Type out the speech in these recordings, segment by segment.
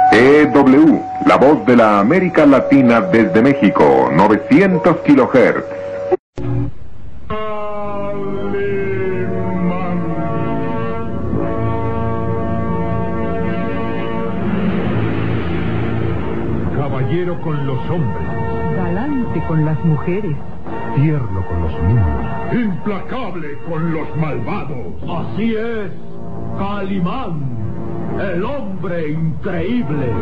XEW, la voz de la América Latina desde México, 900 kilohertz. Caballero con los hombres, Galante con las mujeres. tierno con los niños, implacable con los malvados. Así es, Calimán, el hombre increíble.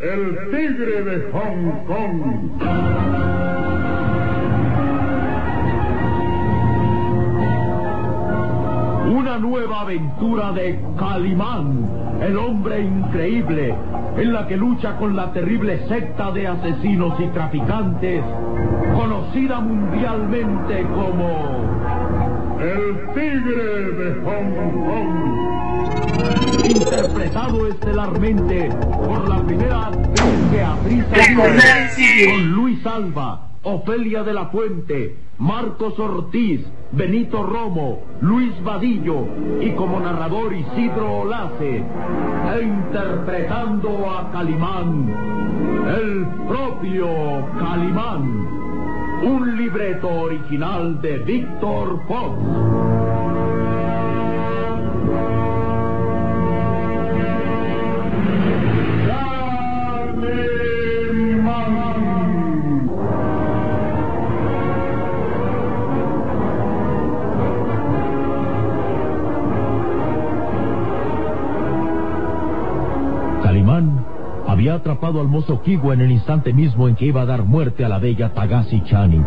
El tigre de Hong Kong. Una nueva aventura de Calimán, el hombre increíble, en la que lucha con la terrible secta de asesinos y traficantes, conocida mundialmente como El tigre de Hong Kong. interpretado estelarmente por la primera actriz Beatriz Aguirre, con Luis Alba, Ofelia de la Fuente, Marcos Ortiz, Benito Romo, Luis Vadillo y como narrador Isidro Olace, interpretando a Calimán, el propio Calimán, un libreto original de Víctor Fox. Atrapado al mozo Kiwa en el instante mismo en que iba a dar muerte a la bella Tagasi Chani.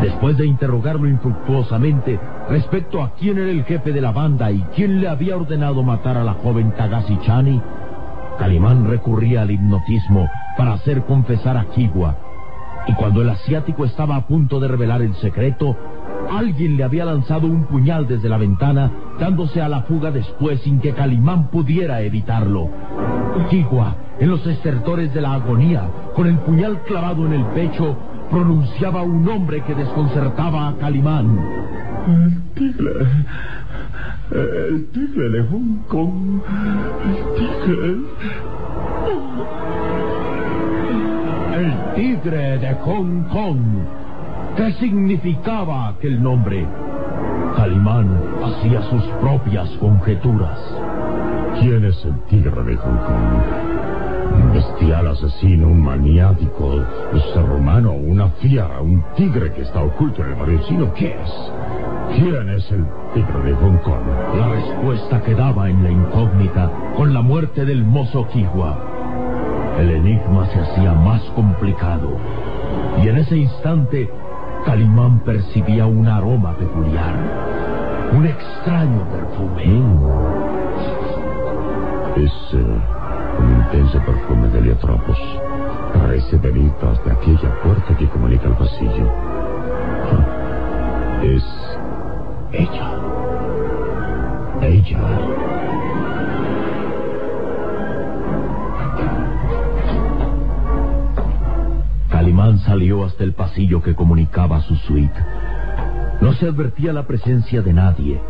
Después de interrogarlo infructuosamente respecto a quién era el jefe de la banda y quién le había ordenado matar a la joven Tagasi Chani, Calimán recurría al hipnotismo para hacer confesar a Kiwa. Y cuando el asiático estaba a punto de revelar el secreto, alguien le había lanzado un puñal desde la ventana, dándose a la fuga después sin que Calimán pudiera evitarlo. Kiwa, en los estertores de la agonía, con el puñal clavado en el pecho, pronunciaba un nombre que desconcertaba a Calimán. El tigre. El tigre de Hong Kong. El tigre. El tigre de Hong Kong. ¿Qué significaba aquel nombre? Calimán hacía sus propias conjeturas. ¿Quién es el tigre de Hong Kong? Un bestial asesino, un maniático, un ser humano, una fiera, un tigre que está oculto en el vecino. ¿Qué es? ¿Quién es el tigre de Hong Kong? La respuesta quedaba en la incógnita con la muerte del mozo Kiwa. El enigma se hacía más complicado. Y en ese instante, Calimán percibía un aroma peculiar. Un extraño perfume. Es un intenso perfume de heliotropos. Parece venir hasta aquella puerta que comunica el pasillo. Es ella. Ella. Calimán salió hasta el pasillo que comunicaba a su suite. No se advertía la presencia de nadie.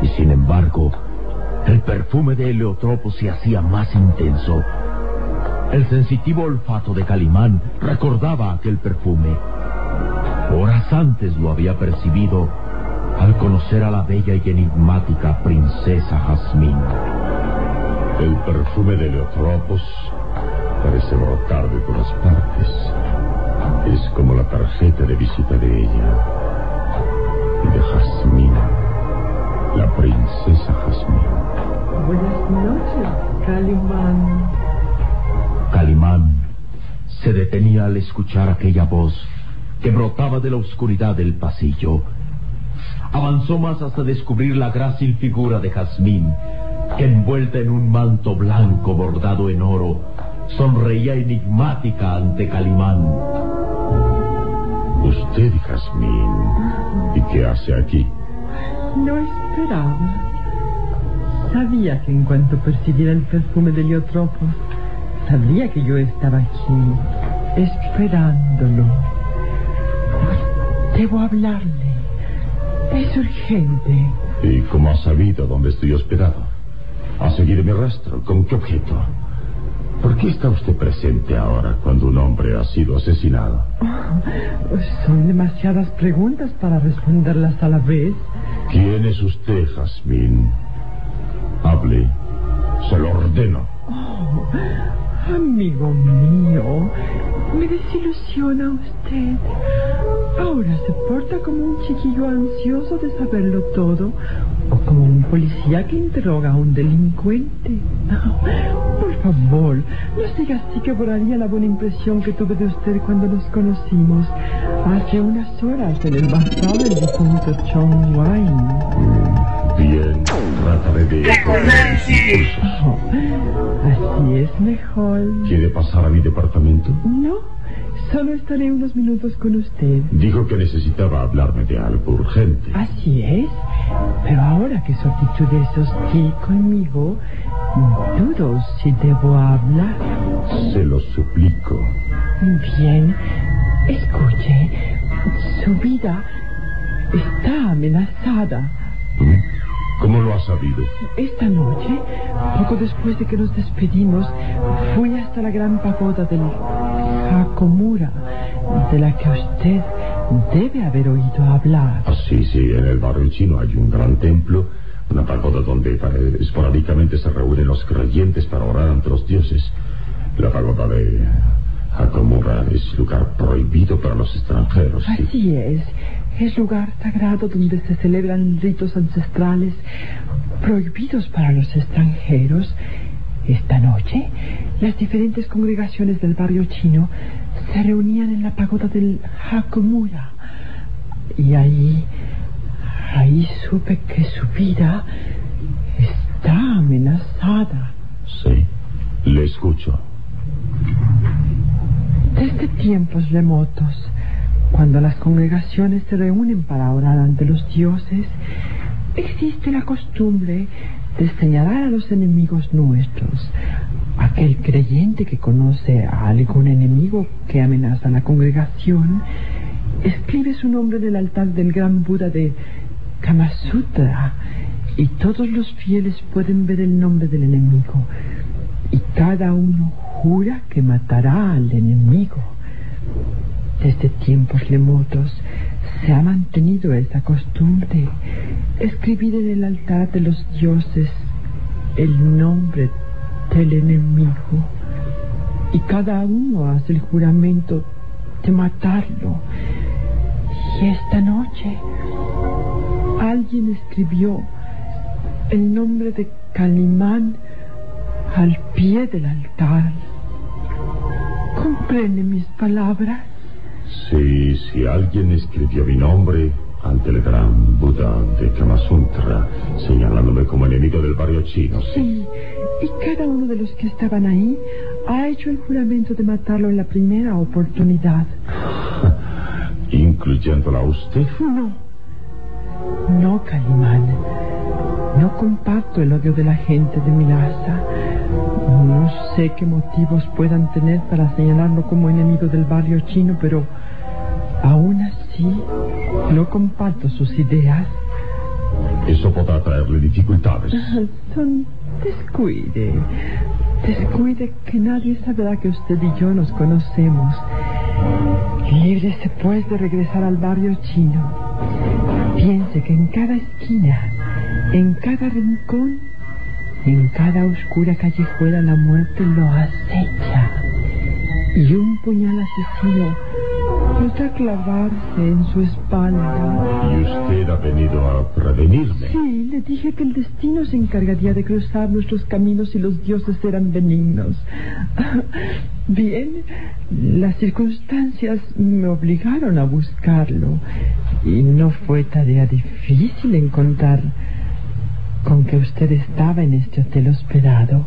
Y sin embargo, el perfume de heliotropo se hacía más intenso. El sensitivo olfato de Calimán recordaba aquel perfume. Horas antes lo había percibido al conocer a la bella y enigmática princesa Jazmín. El perfume de Leotropos parece brotar de todas partes. Es como la tarjeta de visita de ella. Y de Jazmín. La princesa Jazmín. Buenas noches, Calimán. Calimán se detenía al escuchar aquella voz que brotaba de la oscuridad del pasillo. Avanzó más hasta descubrir la grácil figura de Jazmín, que envuelta en un manto blanco bordado en oro, sonreía enigmática ante Calimán. Usted, Jazmín. ¿Y qué hace aquí? No esperaba. Sabía que en cuanto percibiera el perfume de Leotropo, sabría que yo estaba aquí, esperándolo. Debo hablarle. Es urgente. ¿Y cómo ha sabido dónde estoy hospedado? ¿Ha seguido mi rastro? ¿Con qué objeto? ¿Por qué está usted presente ahora cuando un hombre ha sido asesinado? Oh, son demasiadas preguntas para responderlas a la vez. ¿Quién es usted, Jazmín? Hable. Se lo ordeno. Oh, amigo mío, me desilusiona usted. Ahora se porta como un chiquillo ansioso de saberlo todo o como un policía que interroga a un delincuente. por favor, no siga así que borraría la buena impresión que tuve de usted cuando nos conocimos hace unas horas en el bazar del difunto John Wayne. Oh, así es mejor. ¿Quiere pasar a mi departamento? No, solo estaré unos minutos con usted. Dijo que necesitaba hablarme de algo urgente. Así es. Pero ahora que su actitud es hostil conmigo, dudo si debo hablar. Se lo suplico. Bien, escuche. Su vida está amenazada. ¿Mm? ¿Cómo lo ha sabido? Esta noche, poco después de que nos despedimos, fui hasta la gran pagoda del Hakomura, de la que usted debe haber oído hablar. Ah, sí, sí, en el barrio chino hay un gran templo, una pagoda donde eh, esporádicamente se reúnen los creyentes para orar ante los dioses. La pagoda de Hakomura es lugar prohibido para los extranjeros. ¿sí? Así es. Es lugar sagrado donde se celebran ritos ancestrales prohibidos para los extranjeros. Esta noche, las diferentes congregaciones del barrio chino se reunían en la pagoda del Hakomura. Y ahí, ahí supe que su vida está amenazada. Sí, le escucho. Desde tiempos remotos, cuando las congregaciones se reúnen para orar ante los dioses, existe la costumbre de señalar a los enemigos nuestros. Aquel creyente que conoce a algún enemigo que amenaza a la congregación, escribe su nombre en el altar del gran Buda de Kamasutra y todos los fieles pueden ver el nombre del enemigo y cada uno jura que matará al enemigo. Desde tiempos remotos se ha mantenido esa costumbre, escribir en el altar de los dioses el nombre del enemigo. Y cada uno hace el juramento de matarlo. Y esta noche alguien escribió el nombre de Calimán al pie del altar. ¿Comprende mis palabras? Sí, si alguien escribió mi nombre ante el gran Buda de Kamasuntra, señalándome como enemigo del barrio chino. Sí. Y cada uno de los que estaban ahí ha hecho el juramento de matarlo en la primera oportunidad. Incluyéndola a usted. No, no, Calimán. No comparto el odio de la gente de mi raza. No sé qué motivos puedan tener para señalarlo como enemigo del barrio chino, pero aún así no comparto sus ideas. Eso podrá traerle dificultades. Son descuide. Descuide que nadie sabrá que usted y yo nos conocemos. Líbrese pues de regresar al barrio chino. Piense que en cada esquina, en cada rincón, en cada oscura callejuela la muerte lo acecha. Y un puñal asesino podrá clavarse en su espalda. Y usted ha venido a prevenirme. Sí, le dije que el destino se encargaría de cruzar nuestros caminos si los dioses eran benignos. Bien, las circunstancias me obligaron a buscarlo y no fue tarea difícil encontrar con que usted estaba en este hotel hospedado.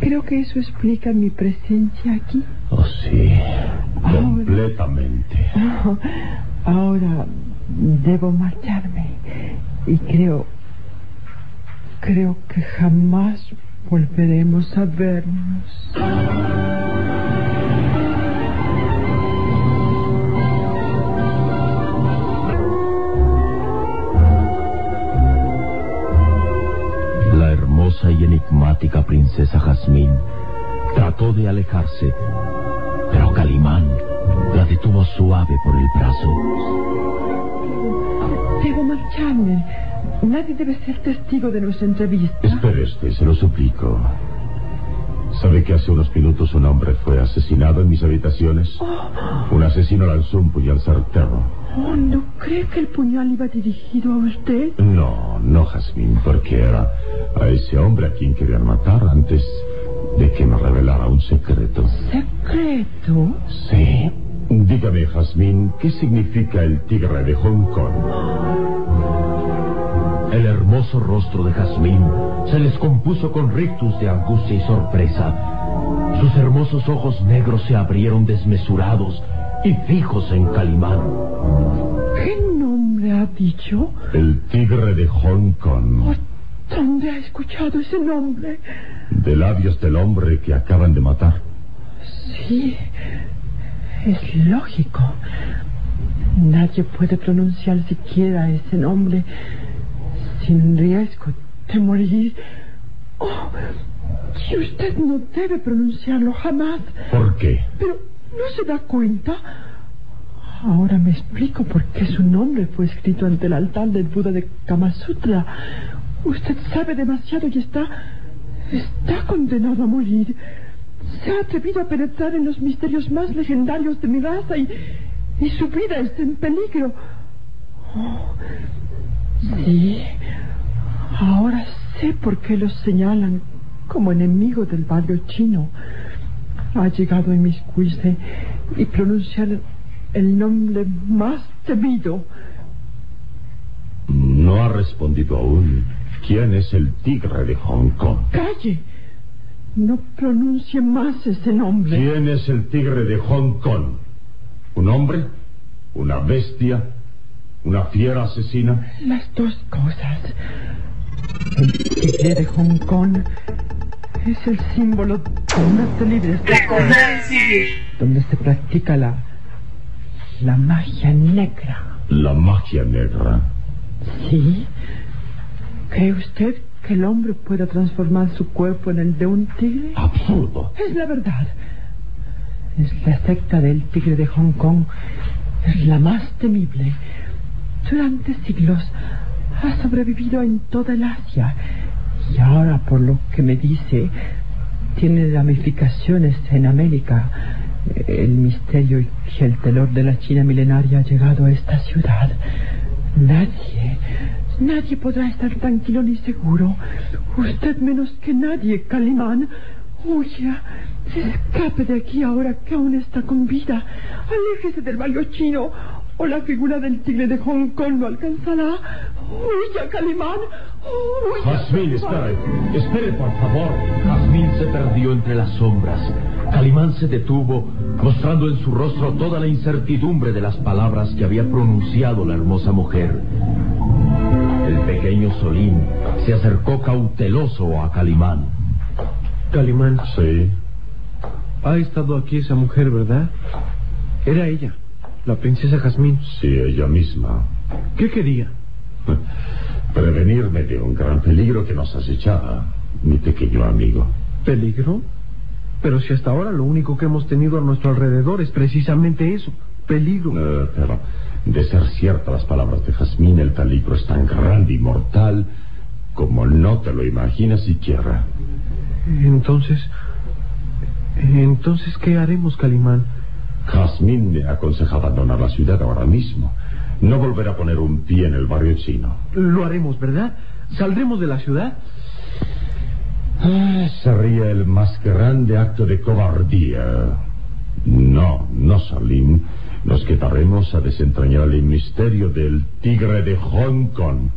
Creo que eso explica mi presencia aquí. Oh, sí. Ahora- Completamente. Oh, ahora debo marcharme y creo creo que jamás volveremos a vernos. simpática princesa Jazmín trató de alejarse, pero Calimán la detuvo suave por el brazo. Debo marcharme. Nadie debe ser testigo de nuestra entrevista. Espérese, se lo suplico. ¿Sabe que hace unos minutos un hombre fue asesinado en mis habitaciones? Oh. Un asesino lanzó un puñal certero Oh, ¿no cree que el puñal iba dirigido a usted? No, no, Jazmín, porque era a ese hombre a quien querían matar antes de que me revelara un secreto. ¿Secreto? Sí. Dígame, Jazmín, ¿qué significa el tigre de Hong Kong? El hermoso rostro de Jazmín se les compuso con rictus de angustia y sorpresa. Sus hermosos ojos negros se abrieron desmesurados y fijos en Calimán. ¿Qué nombre ha dicho? El tigre de Hong Kong. ¿Dónde ha escuchado ese nombre? De labios del hombre que acaban de matar. Sí, es lógico. Nadie puede pronunciar siquiera ese nombre sin riesgo de morir. Oh, y usted no debe pronunciarlo jamás. ¿Por qué? Pero no se da cuenta. Ahora me explico por qué su nombre fue escrito ante el altar del Buda de Kamasutra. Usted sabe demasiado y está. está condenado a morir. Se ha atrevido a penetrar en los misterios más legendarios de mi raza y. y su vida está en peligro. Oh, sí. Ahora sé por qué los señalan como enemigo del barrio chino. Ha llegado a inmiscuirse y pronunciar el nombre más temido. No ha respondido aún. ¿Quién es el tigre de Hong Kong? ¡Calle! No pronuncie más ese nombre. ¿Quién es el tigre de Hong Kong? ¿Un hombre? ¿Una bestia? ¿Una fiera asesina? Las dos cosas. El tigre de Hong Kong es el símbolo de unas libres donde se practica la la magia negra. La magia negra. Sí. ¿Cree usted que el hombre pueda transformar su cuerpo en el de un tigre? Absurdo. Es la verdad. Es la secta del tigre de Hong Kong. Es la más temible. Durante siglos ha sobrevivido en toda el Asia. Y ahora, por lo que me dice, tiene ramificaciones en América. El misterio y el terror de la China milenaria ha llegado a esta ciudad. Nadie, nadie podrá estar tranquilo ni seguro. Usted menos que nadie, Calimán. Huya, escape de aquí ahora que aún está con vida. Aléjese del barrio chino o la figura del tigre de Hong Kong lo alcanzará. Huya, Calimán. Huya. Jazmín, espere. Espere, por favor. Jazmín se perdió entre las sombras. Calimán se detuvo, mostrando en su rostro toda la incertidumbre de las palabras que había pronunciado la hermosa mujer. El pequeño Solín se acercó cauteloso a Calimán. Calimán, Sí. ha estado aquí esa mujer, ¿verdad? Era ella, la princesa Jazmín. Sí, ella misma. ¿Qué quería? Prevenirme de un gran peligro que nos acechaba, mi pequeño amigo. ¿Peligro? Pero si hasta ahora lo único que hemos tenido a nuestro alrededor es precisamente eso, peligro. Eh, pero, de ser ciertas las palabras de Jazmín, el peligro es tan grande y mortal como no te lo imaginas siquiera. Entonces, entonces, ¿qué haremos, Calimán? Jazmín me aconseja abandonar la ciudad ahora mismo. No volver a poner un pie en el barrio chino. Lo haremos, ¿verdad? ¿Saldremos de la ciudad? Ah, sería el más grande acto de cobardía. No, no, Salim. Nos quedaremos a desentrañar el misterio del tigre de Hong Kong.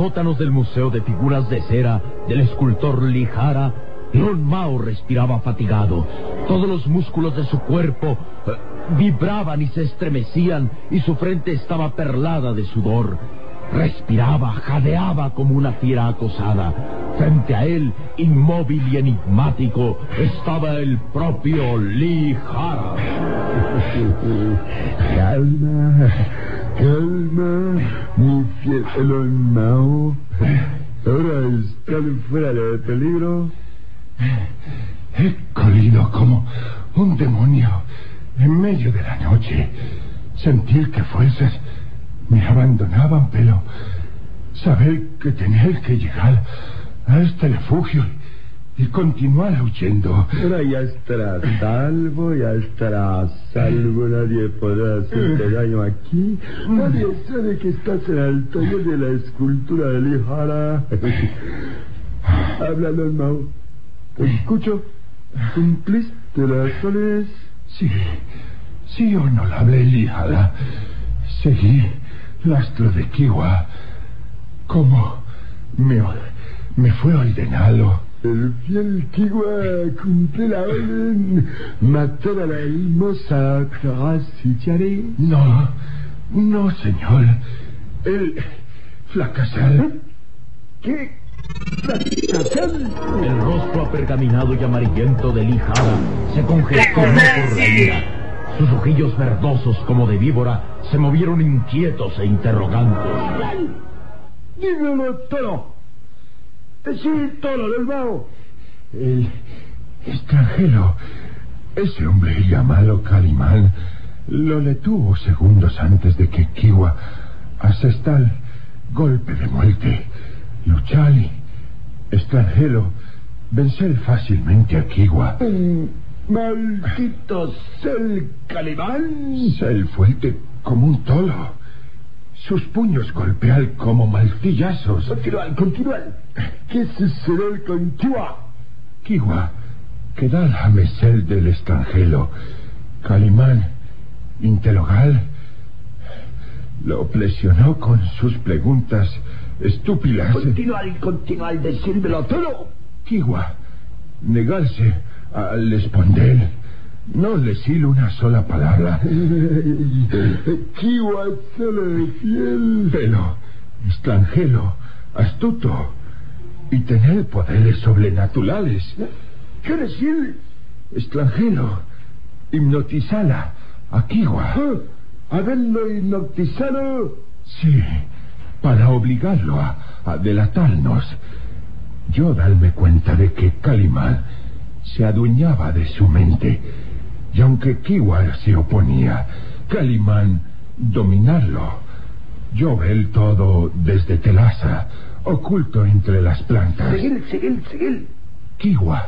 Sótanos del Museo de Figuras de Cera del escultor Lijara, Lon Mao respiraba fatigado. Todos los músculos de su cuerpo eh, vibraban y se estremecían y su frente estaba perlada de sudor. Respiraba, jadeaba como una fiera acosada. Frente a él, inmóvil y enigmático, estaba el propio Lee. Calma, calma, mi fiel Mao. Ahora están fuera de peligro. He corrido como un demonio en medio de la noche. Sentí que fuerzas me abandonaban, pero saber que tener que llegar a este refugio y continuar huyendo. Ahora ya estará salvo, ya estará salvo, nadie podrá hacerte daño aquí. Nadie sabe que estás en el taller de la escultura de Lijara. Háblalo, Mao. Te escucho. ¿Cumpliste las órdenes? Sí, sí, honorable Lijara. Seguí rastro de Kiwa. Como me, me fue ordenado. El fiel Kiwa cumple la orden. Matar a la hermosa Tarasichare. No, no, señor. El fracasar. ¿Qué? ¿Fracasar? El rostro apergaminado y amarillento de Hara se congestionó por la ira. Sus ojillos verdosos como de víbora se movieron inquietos e interrogantes. Dímelo todo. Decir todo del Mao. El extranjero, ese hombre llamado Calimán, lo detuvo segundos antes de que Kiwa asesta el golpe de muerte. Luchali, extranjero, vencer fácilmente a Kiwa. Maldito Cel Calimán. Ser fuerte como un tolo. Sus puños golpean como martillazos. Continual, continual. ¿Qué sucede con Kiwa? Kiwa, queda la mesel del extranjero. Calimán, interrogal, lo presionó con sus preguntas estúpidas. Continual, continual, decírmelo todo. Kiwa, negarse a responder, no decir una sola palabra. Kiwa solo de fiel. Pero, extranjero, astuto, y tener poderes sobrenaturales. ¿Qué decir? Extranjero, hipnotizala a Kiwa. Ah, Haberlo hipnotizado. Sí, para obligarlo a, a delatarnos. Yo darme cuenta de que Calimán se adueñaba de su mente. Y aunque Kiwa se oponía, Calimán dominarlo. Yo ver todo desde Telasa, oculto entre las plantas. Seguir. Kiwa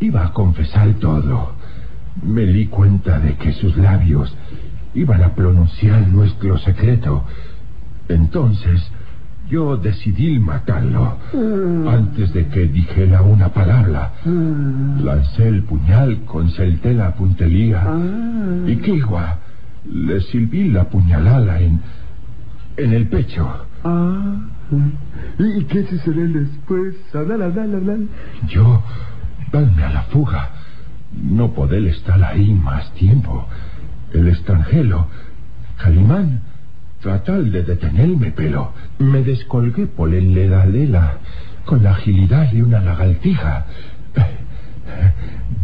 iba a confesar todo. Me di cuenta de que sus labios iban a pronunciar nuestro secreto. Entonces yo decidí matarlo. Antes de que dijera una palabra, lancé el puñal con certera puntería. Y Kiwa le silbí la puñalada en, en el pecho. Ah. ¿Y qué sucede después? Hablar, hablar, hablar. Yo, darme a la fuga. No poder estar ahí más tiempo. El extranjero, Calimán, tratar de detenerme, pero me descolgué por el ledadela con la agilidad de una lagartija.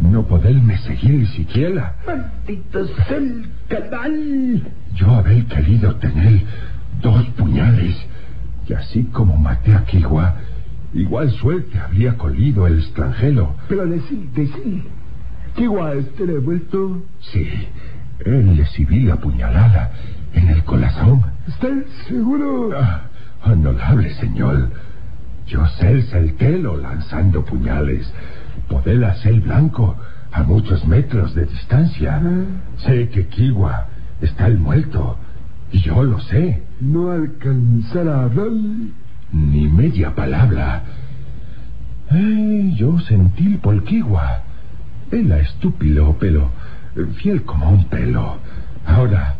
No poderme seguir siquiera. Maldito sea el canal. Yo haber querido tener dos puñales. Y así como maté a Kiwa, igual suerte habría colido el extranjero. Pero decir, decir. Kiwa esté devuelto. Sí, él le cibí la puñalada en el corazón. ¿Estás seguro? Ah, honorable señor, yo sé el certero lanzando puñales. Poder hacer blanco a muchos metros de distancia. Sé que Kiwa está el muerto. Y yo lo sé. No alcanzará a hablar. Ni media palabra. Eh, yo sentí por Kiwa. Era estúpido, pero fiel como un pelo. Ahora,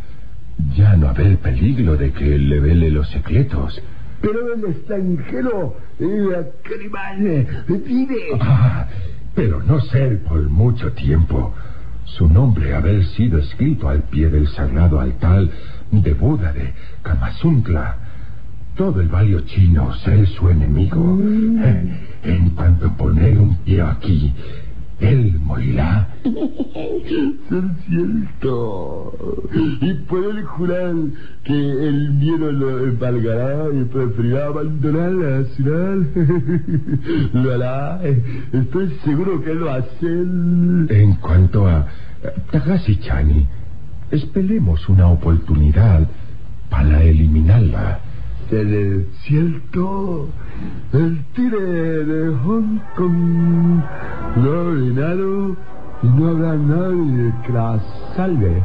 ya no haber peligro de que le vele los secretos. Pero el extranjero, eh, Calimán, vive. Ah, pero no ser por mucho tiempo. su nombre haber sido escrito al pie del sagrado altar de Buda de Kamasuntla. Todo el valio chino ser su enemigo. En cuanto poner un pie aquí, él morirá. Es cierto. Y puede jurar que el miedo lo embargará y preferirá abandonar la ciudad. Lo hará. Estoy seguro que lo hace. En cuanto a Tagashi Chani, esperemos una oportunidad para eliminarla. Es cierto. El tigre de Hong Kong lo ha y no habrá nadie que la salve.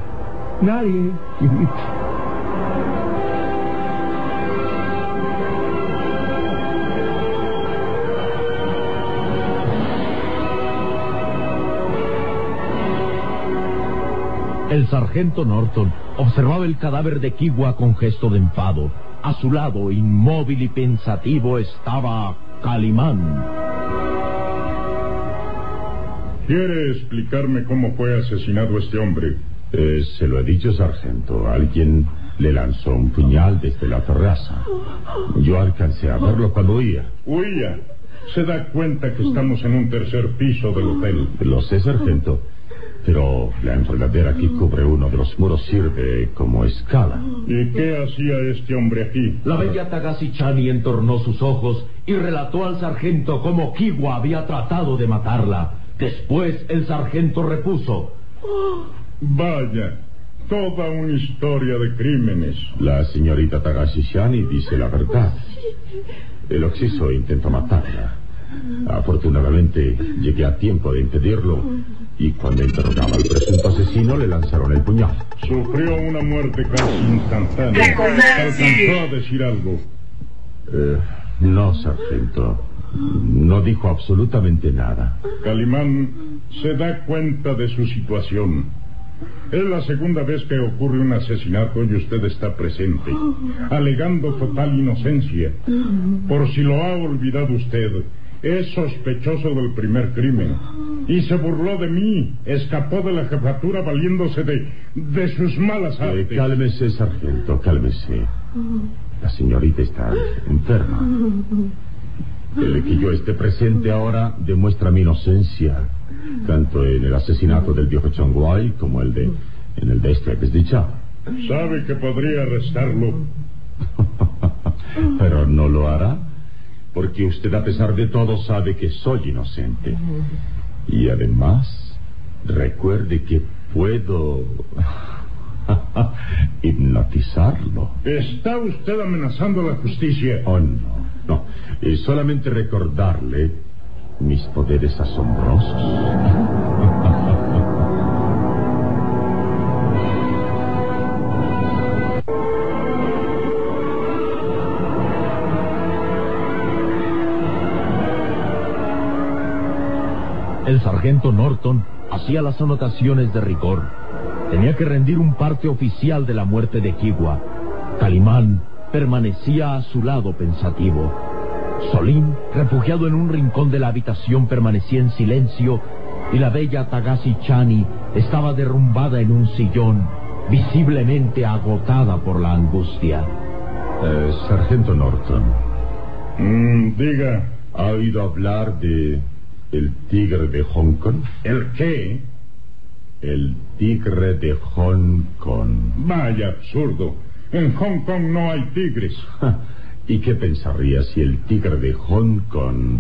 Nadie. El sargento Norton observaba el cadáver de Kiwa con gesto de enfado. A su lado, inmóvil y pensativo, estaba Calimán. ¿Quiere explicarme cómo fue asesinado este hombre? Eh, se lo he dicho, sargento. Alguien le lanzó un puñal desde la terraza. Yo alcancé a verlo cuando huía. Huía. Se da cuenta que estamos en un tercer piso del hotel. Lo sé, sargento. Pero la enredadera que cubre uno de los muros sirve como escala. ¿Y qué hacía este hombre aquí? La bella Tagashi Chani entornó sus ojos y relató al sargento cómo Kiwa había tratado de matarla. Después el sargento repuso. Vaya, toda una historia de crímenes. La señorita Tagashi Shani dice la verdad. El occiso intentó matarla. Afortunadamente llegué a tiempo de impedirlo y cuando interrogaba al presunto asesino le lanzaron el puñal. Sufrió una muerte casi instantánea. ¿Alcanzó a decir algo? Eh, no, sargento. No dijo absolutamente nada. Calimán se da cuenta de su situación. Es la segunda vez que ocurre un asesinato y usted está presente, alegando total inocencia. Por si lo ha olvidado usted, es sospechoso del primer crimen. Y se burló de mí, escapó de la jefatura valiéndose de, de sus malas Eh, artes. cálmese, sargento, cálmese. La señorita está enferma. El que yo esté presente ahora demuestra mi inocencia, tanto en el asesinato del viejo Chongwai como el de en el de este desdichado. Sabe que podría arrestarlo. Pero no lo hará, porque usted a pesar de todo sabe que soy inocente. Y además, recuerde que puedo hipnotizarlo. ¿Está usted amenazando la justicia? Oh, no, no. Es solamente recordarle mis poderes asombrosos. El sargento Norton hacía las anotaciones de rigor. Tenía que rendir un parte oficial de la muerte de Kiwa. Calimán permanecía a su lado pensativo. Solín, refugiado en un rincón de la habitación, permanecía en silencio y la bella Tagashi Chani estaba derrumbada en un sillón, visiblemente agotada por la angustia. Eh, sargento Norton, Mm, diga, ¿ha oído hablar de el tigre de Hong Kong? ¿el qué? El tigre de Hong Kong. Vaya absurdo. En Hong Kong no hay tigres. ¿Y qué pensaría si el tigre de Hong Kong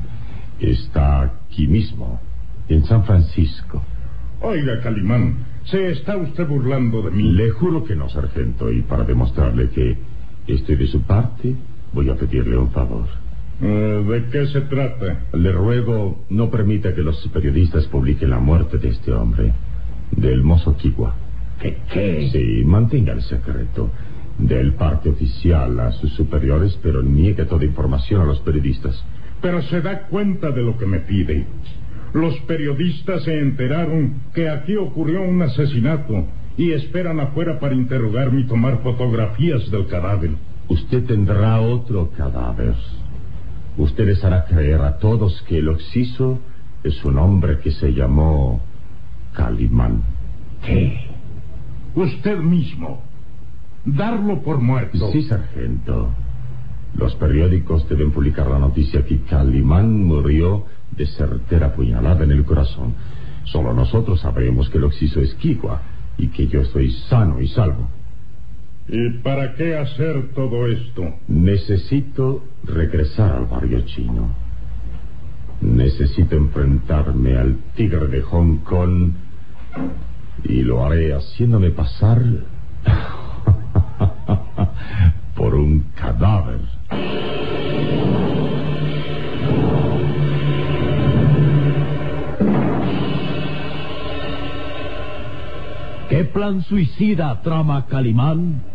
está aquí mismo, en San Francisco? Oiga, Calimán, ¿se está usted burlando de mí? Le juro que no, sargento, y para demostrarle que estoy de su parte, voy a pedirle un favor. Eh, ¿De qué se trata? Le ruego no permita que los periodistas publiquen la muerte de este hombre, del mozo Kiwa. ¿Qué qué? Sí, mantenga el secreto del parte oficial a sus superiores, pero niegue toda información a los periodistas. Pero se da cuenta de lo que me pide. Los periodistas se enteraron que aquí ocurrió un asesinato y esperan afuera para interrogarme y tomar fotografías del cadáver. Usted tendrá otro cadáver. Usted les hará creer a todos que el occiso es un hombre que se llamó Calimán. qué? Usted mismo. Darlo por muerto. Sí, sargento. Los periódicos deben publicar la noticia que Calimán murió de certera puñalada en el corazón. Solo nosotros sabremos que que hizo es Kigua y que yo estoy sano y salvo. ¿Y para qué hacer todo esto? Necesito regresar al barrio chino. Necesito enfrentarme al tigre de Hong Kong y lo haré haciéndome pasar por un cadáver. ¿Qué plan suicida trama Calimán?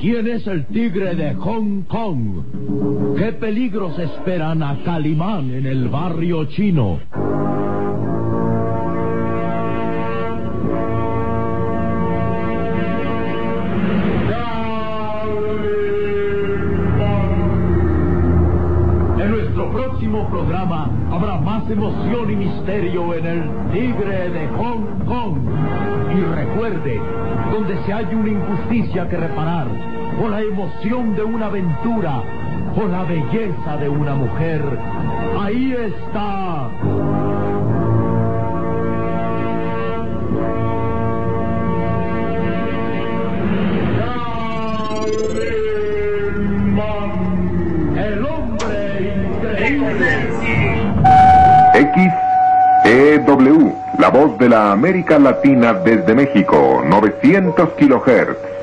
¿Quién es el tigre de Hong Kong? ¿Qué peligros esperan a Calimán en el barrio chino? En nuestro próximo programa habrá más emoción y misterio en el Tigre de Hong Y recuerde, donde se haya una injusticia que reparar, o la emoción de una aventura, o la belleza de una mujer, ahí está. Voz de la América Latina desde México, 900 kilohertz.